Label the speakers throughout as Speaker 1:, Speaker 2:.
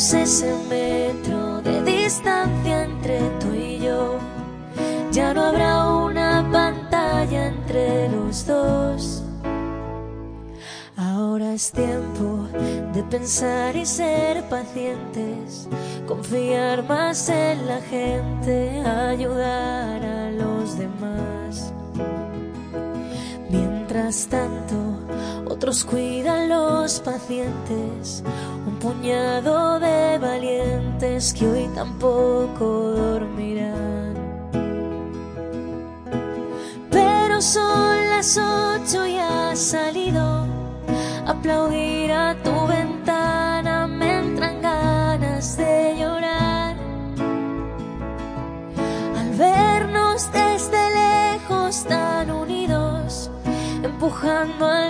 Speaker 1: Ese metro de distancia entre tú y yo. Ya no habrá una pantalla entre los dos. Ahora es tiempo de pensar y ser pacientes, confiar más en la gente, ayudar a los demás. Mientras tanto, otros cuidan los pacientes, un puñado de valientes que hoy tampoco dormirán. Pero son las ocho y ha salido aplaudir a tu ventana, me entran ganas de llorar. Al vernos desde lejos tan unidos, empujando al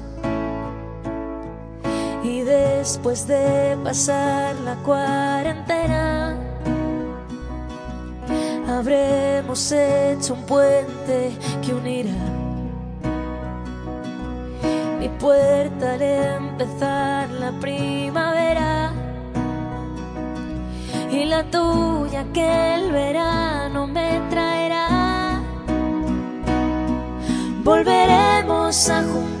Speaker 1: Después de pasar la cuarentena, habremos hecho un puente que unirá. Mi puerta al empezar la primavera. Y la tuya que el verano me traerá. Volveremos a juntarnos,